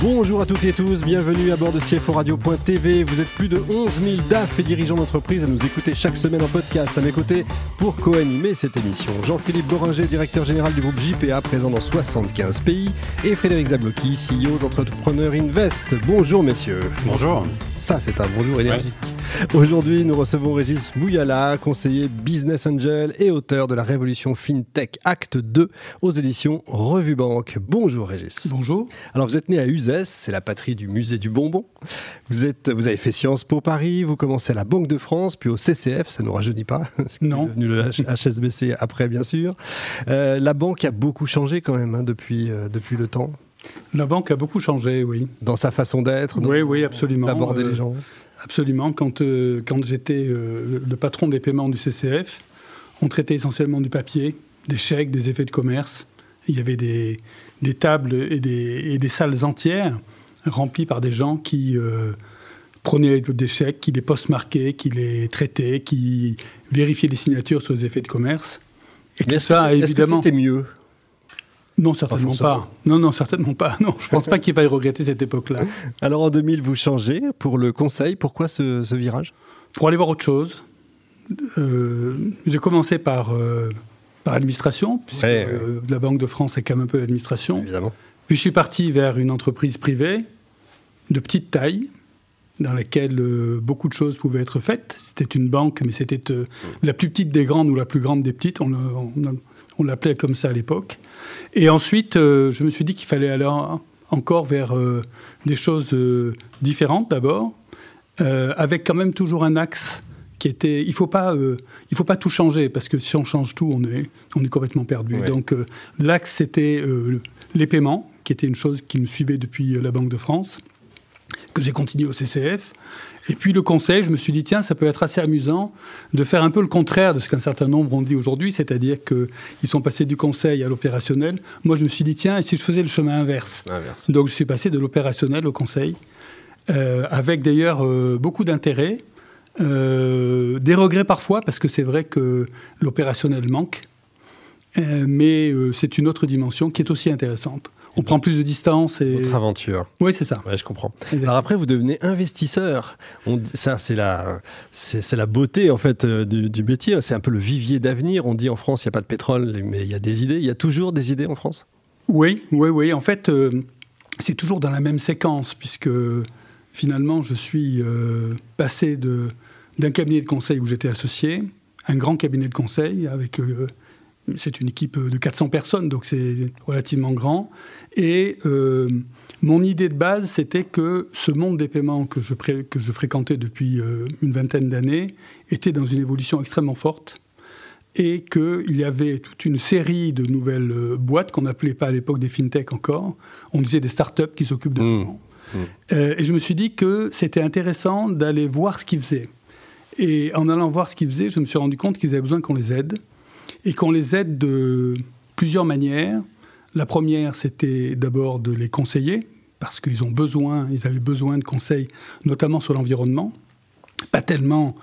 Bonjour à toutes et tous, bienvenue à bord de CFO Radio.tv. Vous êtes plus de 11 000 DAF et dirigeants d'entreprise à nous écouter chaque semaine en podcast. À mes côtés, pour co-animer cette émission, Jean-Philippe Boringer, directeur général du groupe JPA, présent dans 75 pays, et Frédéric Zablocki, CEO d'Entrepreneur Invest. Bonjour messieurs. Bonjour. Ça, c'est un bonjour énergique. Aujourd'hui, nous recevons Régis Mouyala, conseiller Business Angel et auteur de la Révolution FinTech Acte 2 aux éditions Revue Banque. Bonjour Régis. Bonjour. Alors vous êtes né à Uzès, c'est la patrie du musée du bonbon. Vous, êtes, vous avez fait Sciences Po Paris, vous commencez à la Banque de France, puis au CCF, ça ne nous rajeunit pas. Non. Devenu le HSBC après, bien sûr. Euh, la banque a beaucoup changé quand même hein, depuis, euh, depuis le temps. La banque a beaucoup changé, oui. Dans sa façon d'être, oui, oui, absolument. d'aborder Euh, les gens. Absolument. Quand, euh, quand j'étais euh, le patron des paiements du CCF, on traitait essentiellement du papier, des chèques, des effets de commerce. Il y avait des, des tables et des, et des salles entières remplies par des gens qui euh, prenaient des chèques, qui les post-marquaient, qui les traitaient, qui vérifiaient les signatures sur les effets de commerce. Et Mais tout ça, que, est-ce que évidemment. c'était mieux? Non, certainement pas. Non, non, certainement pas. Non, je pense pas qu'il faille regretter cette époque-là. Alors en 2000, vous changez pour le conseil. Pourquoi ce, ce virage? Pour aller voir autre chose, euh, j'ai commencé par, euh, par l'administration, puisque Ouais, ouais. euh, la Banque de France est quand même un peu l'administration. Évidemment. Puis je suis parti vers une entreprise privée de petite taille, dans laquelle euh, beaucoup de choses pouvaient être faites. C'était une banque, mais c'était euh, la plus petite des grandes ou la plus grande des petites. On, le- on- on l'appelait comme ça à l'époque. Et ensuite, euh, je me suis dit qu'il fallait aller en- encore vers euh, des choses euh, différentes d'abord, avec quand même toujours un axe qui était. Il ne faut, pas, il faut pas tout changer, parce que si on change tout, on est, on est complètement perdu. Ouais. Donc l'axe, c'était les paiements, qui était une chose qui me suivait depuis la Banque de France, que j'ai continué au CCF. Et puis le conseil, je me suis dit, tiens, ça peut être assez amusant de faire un peu le contraire de ce qu'un certain nombre ont dit aujourd'hui, c'est-à-dire qu'ils sont passés du conseil à l'opérationnel. Moi, je me suis dit, tiens, et si je faisais le chemin inverse Inverse. donc je suis passé de l'opérationnel au conseil, euh, avec d'ailleurs euh, beaucoup d'intérêt, euh, des regrets parfois, parce que c'est vrai que l'opérationnel manque, mais c'est une autre dimension qui est aussi intéressante. On prend plus de distance et... Votre aventure. Oui, c'est ça. Ouais, je comprends. Alors après, vous devenez investisseur. On, ça, c'est la, c'est, c'est la beauté en fait euh, du, du métier. C'est un peu le vivier d'avenir. On dit en France, il n'y a pas de pétrole, mais il y a des idées. Il y a toujours des idées en France? Oui, oui, oui. En fait, euh, c'est toujours dans la même séquence, puisque finalement, je suis euh, passé de, d'un cabinet de conseil où j'étais associé, un grand cabinet de conseil avec. Euh, c'est une équipe de 400 personnes, donc c'est relativement grand. Et euh, mon idée de base, c'était que ce monde des paiements que je, pré- que je fréquentais depuis euh, une vingtaine d'années était dans une évolution extrêmement forte et qu'il y avait toute une série de nouvelles euh, boîtes qu'on n'appelait pas à l'époque des fintech encore. On disait des startups qui s'occupent de Mmh. Euh, et je me suis dit que c'était intéressant d'aller voir ce qu'ils faisaient. Et en allant voir ce qu'ils faisaient, je me suis rendu compte qu'ils avaient besoin qu'on les aide et qu'on les aide de plusieurs manières. La première, c'était d'abord de les conseiller parce qu'ils ont besoin, ils avaient besoin de conseils, notamment sur l'environnement. Pas tellement.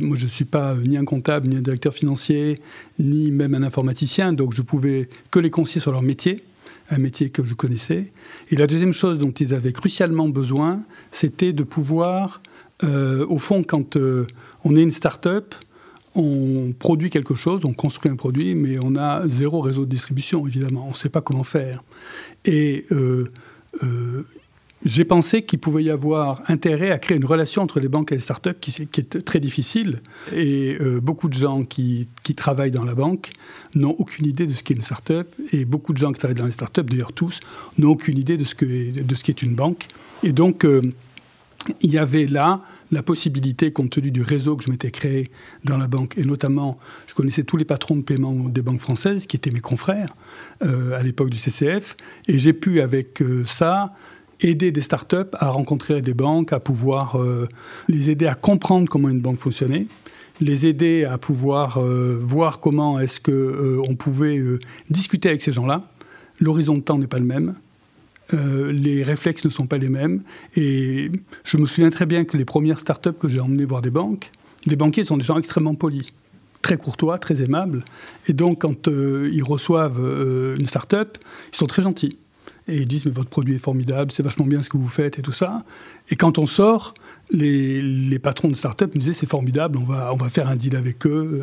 Moi, je ne suis pas ni un comptable, ni un directeur financier, ni même un informaticien, donc je pouvais que les conseiller sur leur métier, un métier que je connaissais. Et la deuxième chose dont ils avaient crucialement besoin, c'était de pouvoir, euh, au fond, quand euh, on est une start-up, on produit quelque chose, on construit un produit, mais on a zéro réseau de distribution, évidemment. On ne sait pas comment faire. Et euh, euh, j'ai pensé qu'il pouvait y avoir intérêt à créer une relation entre les banques et les startups qui, est très difficile. Et euh, beaucoup de gens qui, travaillent dans la banque n'ont aucune idée de ce qu'est une startup. Et beaucoup de gens qui travaillent dans les startups, d'ailleurs tous, n'ont aucune idée de ce, qu'est une banque. Et donc, il y avait là la possibilité, compte tenu du réseau que je m'étais créé dans la banque, et notamment, je connaissais tous les patrons de paiement des banques françaises, qui étaient mes confrères euh, à l'époque du CCF, et j'ai pu, avec euh, ça, aider des startups à rencontrer des banques, à pouvoir euh, les aider à comprendre comment une banque fonctionnait, les aider à pouvoir voir comment est-ce que on pouvait discuter avec ces gens-là. L'horizon de temps n'est pas le même. Euh, les réflexes ne sont pas les mêmes. Et je me souviens très bien que les premières startups que j'ai emmenées voir des banques, les banquiers sont des gens extrêmement polis, très courtois, très aimables. Et donc, quand euh, ils reçoivent euh, une startup, ils sont très gentils. Et ils disent, mais votre produit est formidable, c'est vachement bien ce que vous faites et tout ça. Et quand on sort, les, patrons de start-up me disaient, c'est formidable, on va, on va faire un deal avec eux.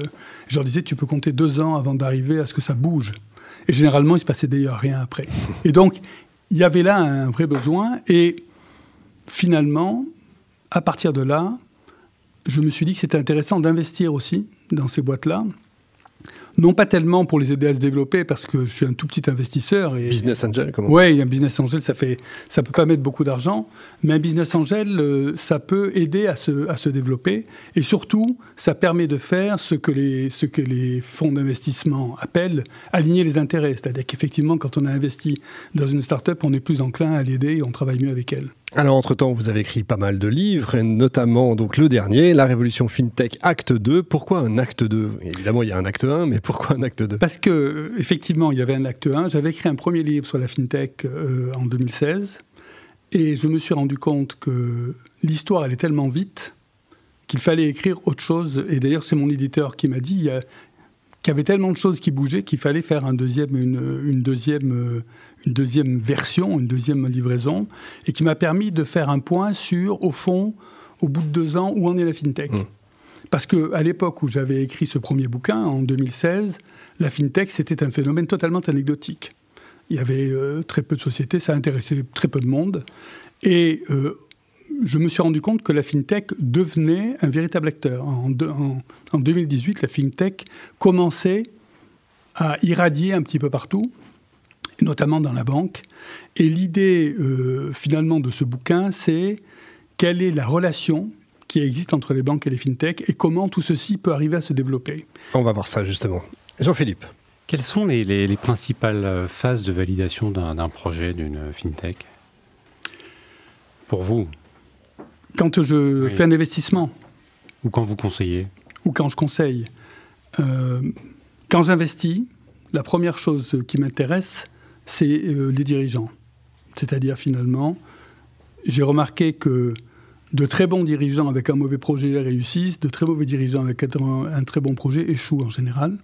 Je leur disais, tu peux compter deux ans avant d'arriver à ce que ça bouge. Et généralement, il se passait d'ailleurs rien après. Et donc, il y avait là un vrai besoin. Et finalement, à partir de là, je me suis dit que c'était intéressant d'investir aussi dans ces boîtes-là non pas tellement pour les aider à se développer, parce que je suis un tout petit investisseur. Et, business angel, comment Oui, un business angel, ça fait, ça peut pas mettre beaucoup d'argent, mais un business angel, euh, ça peut aider à se, à se développer, et surtout, ça permet de faire ce que les, ce que les fonds d'investissement appellent aligner les intérêts. C'est-à-dire qu'effectivement, quand on a investi dans une start-up, on est plus enclin à l'aider et on travaille mieux avec elle. Alors, entre-temps, vous avez écrit pas mal de livres, notamment donc le dernier, La Révolution FinTech, acte 2. Pourquoi un acte 2 Évidemment, il y a un acte 1, mais pourquoi un acte 2 Parce que, effectivement, il y avait un acte 1. J'avais écrit un premier livre sur la FinTech euh, en 2016, et je me suis rendu compte que l'histoire allait tellement vite qu'il fallait écrire autre chose. Et d'ailleurs, c'est mon éditeur qui m'a dit qu'il y avait tellement de choses qui bougeaient qu'il fallait faire un deuxième, une, une deuxième euh, une deuxième version, une deuxième livraison, et qui m'a permis de faire un point sur, au fond, au bout de deux ans, où en est la FinTech. Mmh. Parce qu'à l'époque où j'avais écrit ce premier bouquin, en 2016, la FinTech, c'était un phénomène totalement anecdotique. Il y avait euh, très peu de sociétés, ça intéressait très peu de monde. Et euh, je me suis rendu compte que la FinTech devenait un véritable acteur. En, en, en 2018, la FinTech commençait à irradier un petit peu partout notamment dans la banque. Et l'idée euh, finalement de ce bouquin, c'est quelle est la relation qui existe entre les banques et les fintechs et comment tout ceci peut arriver à se développer. On va voir ça justement. Jean-Philippe. Quelles sont les, principales phases de validation d'un projet, d'une fintech? Pour vous? Quand je fais un investissement. Ou quand vous conseillez? Ou quand je conseille. Euh, quand j'investis, la première chose qui m'intéresse, c'est euh, les dirigeants. C'est-à-dire finalement, j'ai remarqué que de très bons dirigeants avec un mauvais projet réussissent, de très mauvais dirigeants avec un, très bon projet échouent en général.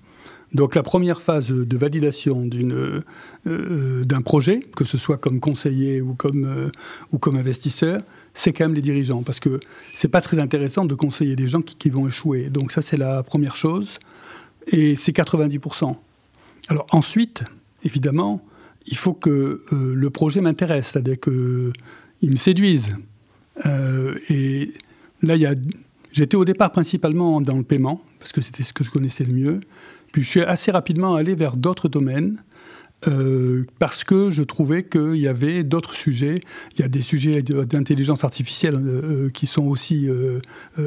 Donc la première phase de validation euh, euh, d'un projet, que ce soit comme conseiller ou comme, ou comme investisseur, c'est quand même les dirigeants. Parce que c'est pas très intéressant de conseiller des gens qui, qui vont échouer. Donc ça, c'est la première chose. Et c'est 90%. Alors ensuite, évidemment, il faut que euh, le projet m'intéresse, c'est-à-dire qu'il me séduise. Euh, et là, j'étais au départ principalement dans le paiement, parce que c'était ce que je connaissais le mieux. Puis je suis assez rapidement allé vers d'autres domaines. Euh, parce que je trouvais qu'il y avait d'autres sujets. Il y a des sujets d'intelligence artificielle qui sont aussi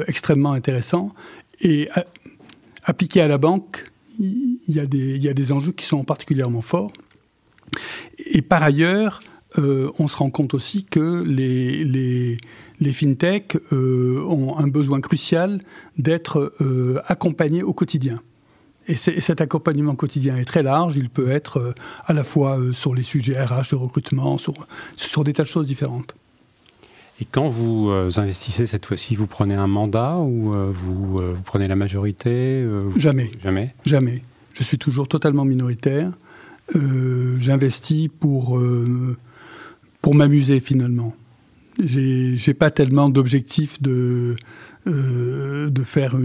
extrêmement intéressants. Et appliqués à la banque, il y, a des, il y a des enjeux qui sont particulièrement forts. Et par ailleurs, euh, on se rend compte aussi que les, les, les fintechs euh, ont un besoin crucial d'être euh, accompagnés au quotidien. Et, cet accompagnement quotidien est très large. Il peut être à la fois sur les sujets RH de recrutement, sur, sur des tas de choses différentes. Et quand vous investissez cette fois-ci, vous prenez un mandat ou vous, vous, prenez la majorité Jamais. Jamais Jamais. Je suis toujours totalement minoritaire. Euh, j'investis pour, euh, pour m'amuser finalement. J'ai pas tellement d'objectif de, euh, de faire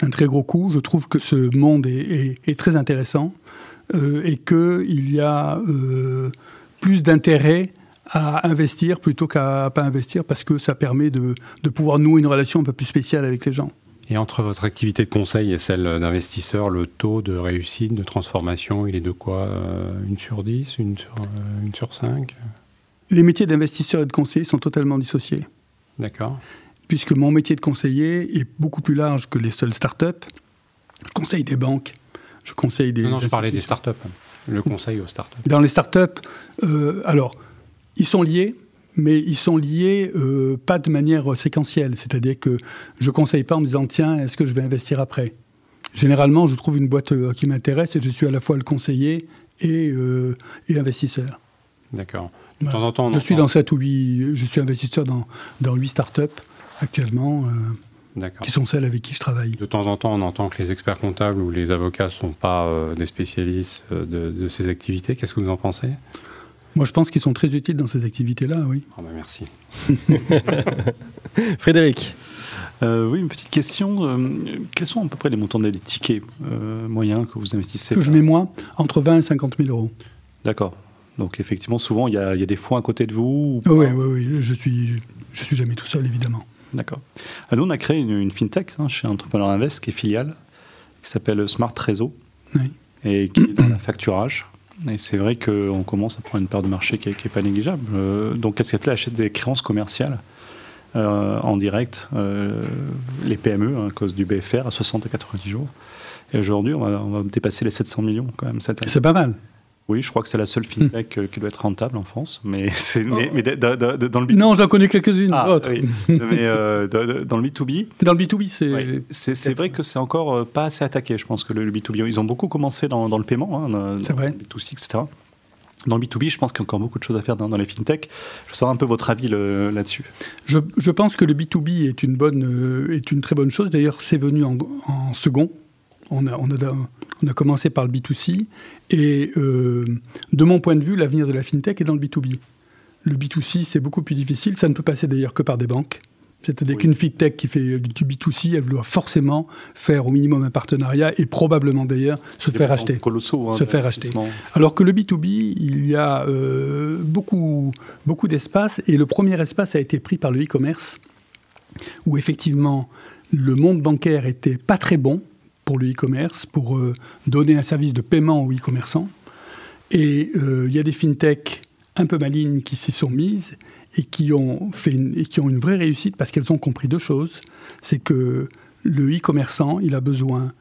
un très gros coup. Je trouve que ce monde est, est, très intéressant et qu'il y a plus d'intérêt à investir plutôt qu'à pas investir parce que ça permet de, de pouvoir nouer une relation un peu plus spéciale avec les gens. Et entre votre activité de conseil et celle d'investisseur, le taux de réussite, de transformation, il est de quoi euh, Une sur 10 Une sur, euh, une sur 5 Les métiers d'investisseur et de conseiller sont totalement dissociés. D'accord. Puisque mon métier de conseiller est beaucoup plus large que les seules startups. Je conseille des banques, je conseille des. Non, non je parlais des startups. Le conseil aux startups. Dans les startups, euh, alors, ils sont liés mais ils sont liés euh, pas de manière séquentielle. C'est-à-dire que je ne conseille pas en me disant tiens, est-ce que je vais investir après? Généralement, je trouve une boîte euh, qui m'intéresse et je suis à la fois le conseiller et, euh, et investisseur. D'accord. De temps en temps, on Je suis dans 7 ou 8, je suis investisseur dans, dans 8 startups actuellement, euh, D'accord. qui sont celles avec qui je travaille. De temps en temps, on entend que les experts comptables ou les avocats ne sont pas euh, des spécialistes de, de ces activités. Qu'est-ce que vous en pensez? Moi, je pense qu'ils sont très utiles dans ces activités-là, oui. Ah bah Merci. Frédéric Euh, oui, une petite question. euh, quels sont à peu près les montants des tickets euh, moyens que vous investissez Que je mets moi entre 20 et 50 000 euros. D'accord. Donc effectivement, souvent, il y, a il y a des fonds à côté de vous ou Oui, oui, oui, je suis, je suis jamais tout seul, évidemment. D'accord. Ah, Nous, on a créé une, une fintech hein, chez Entrepreneur Invest, qui est filiale, qui s'appelle Smart Réseau, Oui. et qui est dans la facturage. Et c'est vrai qu'on commence à prendre une part de marché qui n'est pas négligeable. Euh, donc, Elle achète des créances commerciales euh, en direct, euh, les PME, hein, à cause du BFR, à 60 à 90 jours. Et aujourd'hui, on va, on va dépasser les 700 millions quand même cette année. C'est pas mal. Oui, je crois que c'est la seule fintech euh, qui doit être rentable en France, mais, c'est, mais, mais da- da- da- dans le B2B. Non, j'en connais quelques-unes Ah, oui. mais euh, da- da- dans le B2B, Dans le B2B, c'est. C'est c'est vrai que c'est encore euh, pas assez attaqué, je pense, que le, le B2B. Ils ont beaucoup commencé dans, dans le paiement, hein, dans, C'est vrai. dans le B2C, etc. Dans le B2B, je pense qu'il y a encore beaucoup de choses à faire dans, dans les fintech. Je veux savoir un peu votre avis le- là-dessus. Je, je pense que le B2B est une, bonne, euh, est une très bonne chose. D'ailleurs, c'est venu en, en second. On a, on, a, on a commencé par le B2C. Et euh, de mon point de vue, l'avenir de la FinTech est dans le B2B. Le B2C, c'est beaucoup plus difficile. Ça ne peut passer d'ailleurs que par des banques. C'est-à-dire Oui. qu'une FinTech qui fait du B2C, elle doit forcément faire au minimum un partenariat et probablement d'ailleurs se faire acheter. Colossaux. hein, Se faire acheter. Alors que le B2B, il y a euh, beaucoup, beaucoup d'espace, et le premier espace a été pris par le e-commerce, où effectivement le monde bancaire était pas très bon pour le e-commerce, pour euh, donner un service de paiement aux e-commerçants. Et euh, il y a des fintechs un peu malignes qui s'y sont mises et qui ont, fait et qui ont une vraie réussite parce qu'elles ont compris deux choses. C'est que le e-commerçant, il a besoin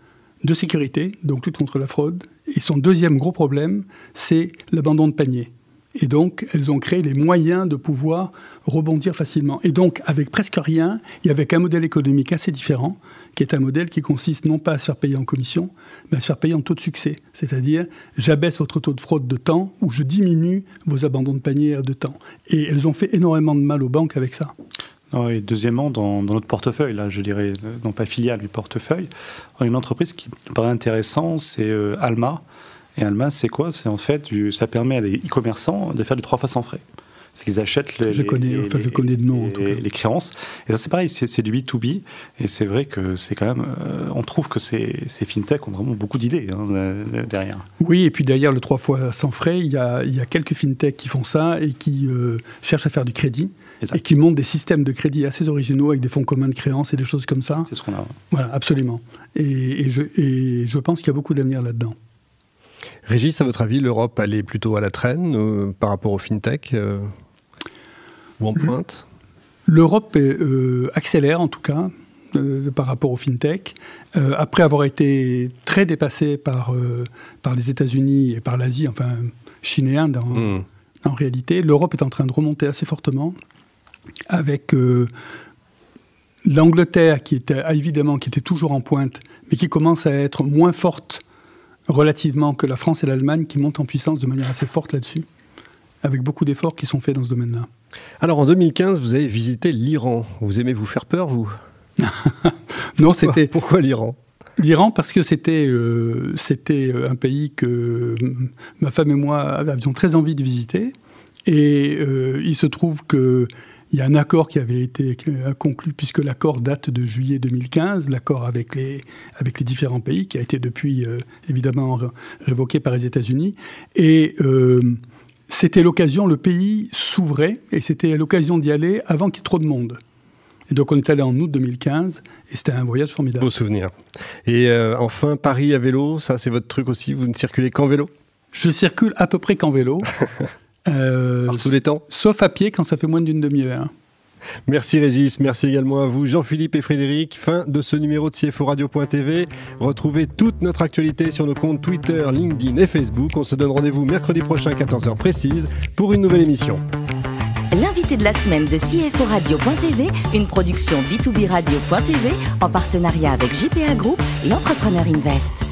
de sécurité, donc lutte contre la fraude. Et son deuxième gros problème, c'est l'abandon de panier. Et donc, elles ont créé les moyens de pouvoir rebondir facilement. Et donc, avec presque rien, et avec un modèle économique assez différent, qui est un modèle qui consiste non pas à se faire payer en commission, mais à se faire payer en taux de succès. C'est-à-dire, j'abaisse votre taux de fraude de temps ou je diminue vos abandons de panier de temps. Et elles ont fait énormément de mal aux banques avec ça. Deuxièmement, dans, notre portefeuille, là, je dirais, non pas filiale, mais portefeuille, une entreprise qui me paraît intéressante, c'est euh, Alma. Et Alma, c'est quoi? C'est en fait, du- ça permet à des e-commerçants de faire du trois fois sans frais. C'est qu'ils achètent les, Je connais, les- enfin, je connais de nom, en les- tout cas. les créances. Et ça, c'est pareil, c'est du B2B. Et c'est vrai que c'est quand même. euh, on trouve que ces, ces fintech ont vraiment beaucoup d'idées hein, derrière. Oui, et puis derrière le trois fois sans frais, il y a, il y a quelques fintechs qui font ça et qui euh, cherchent à faire du crédit Exact. et qui montent des systèmes de crédit assez originaux avec des fonds communs de créances et des choses comme ça. C'est ce qu'on a. Voilà, absolument. Et, et je, et je pense qu'il y a beaucoup d'avenir là-dedans. Régis, à votre avis, l'Europe, elle est plutôt à la traîne euh, par rapport aux fintech euh, ou en pointe? L'Europe euh, accélère en tout cas par rapport au fintech. Après avoir été très dépassée par, par les États-Unis et par l'Asie, enfin Chine et Inde en, Hmm. en réalité, l'Europe est en train de remonter assez fortement avec l'Angleterre qui était évidemment qui était toujours en pointe, mais qui commence à être moins forte relativement que la France et l'Allemagne qui montent en puissance de manière assez forte là-dessus, avec beaucoup d'efforts qui sont faits dans ce domaine-là. Alors en 2015, vous avez visité l'Iran. Vous aimez vous faire peur, vous? Non, c'était Pourquoi l'Iran? L'Iran, parce que c'était euh, c'était un pays que ma femme et moi avions très envie de visiter. Et euh, il se trouve qu'il y a un accord qui avait été conclu, puisque l'accord date de juillet 2015, l'accord avec les, avec les différents pays, qui a été depuis euh, évidemment ré- révoqué par les États-Unis. Et euh, c'était l'occasion, le pays s'ouvrait, et c'était l'occasion d'y aller avant qu'il y ait trop de monde. Et donc on est allé en août 2015, et c'était un voyage formidable. Beau souvenir. Et euh, enfin, Paris à vélo, ça c'est votre truc aussi Vous ne circulez qu'en vélo? Je circule à peu près qu'en vélo. Euh, Par tous les temps Sauf à pied quand ça fait moins d'une demi-heure. Merci Régis, merci également à vous Jean-Philippe et Frédéric. Fin de ce numéro de CFO Radio.tv. Retrouvez toute notre actualité sur nos comptes Twitter, LinkedIn et Facebook. On se donne rendez-vous mercredi prochain à 14h précise pour une nouvelle émission. L'invité de la semaine de CFO Radio.tv, une production B2B Radio.tv en partenariat avec JPA Group et Entrepreneur Invest.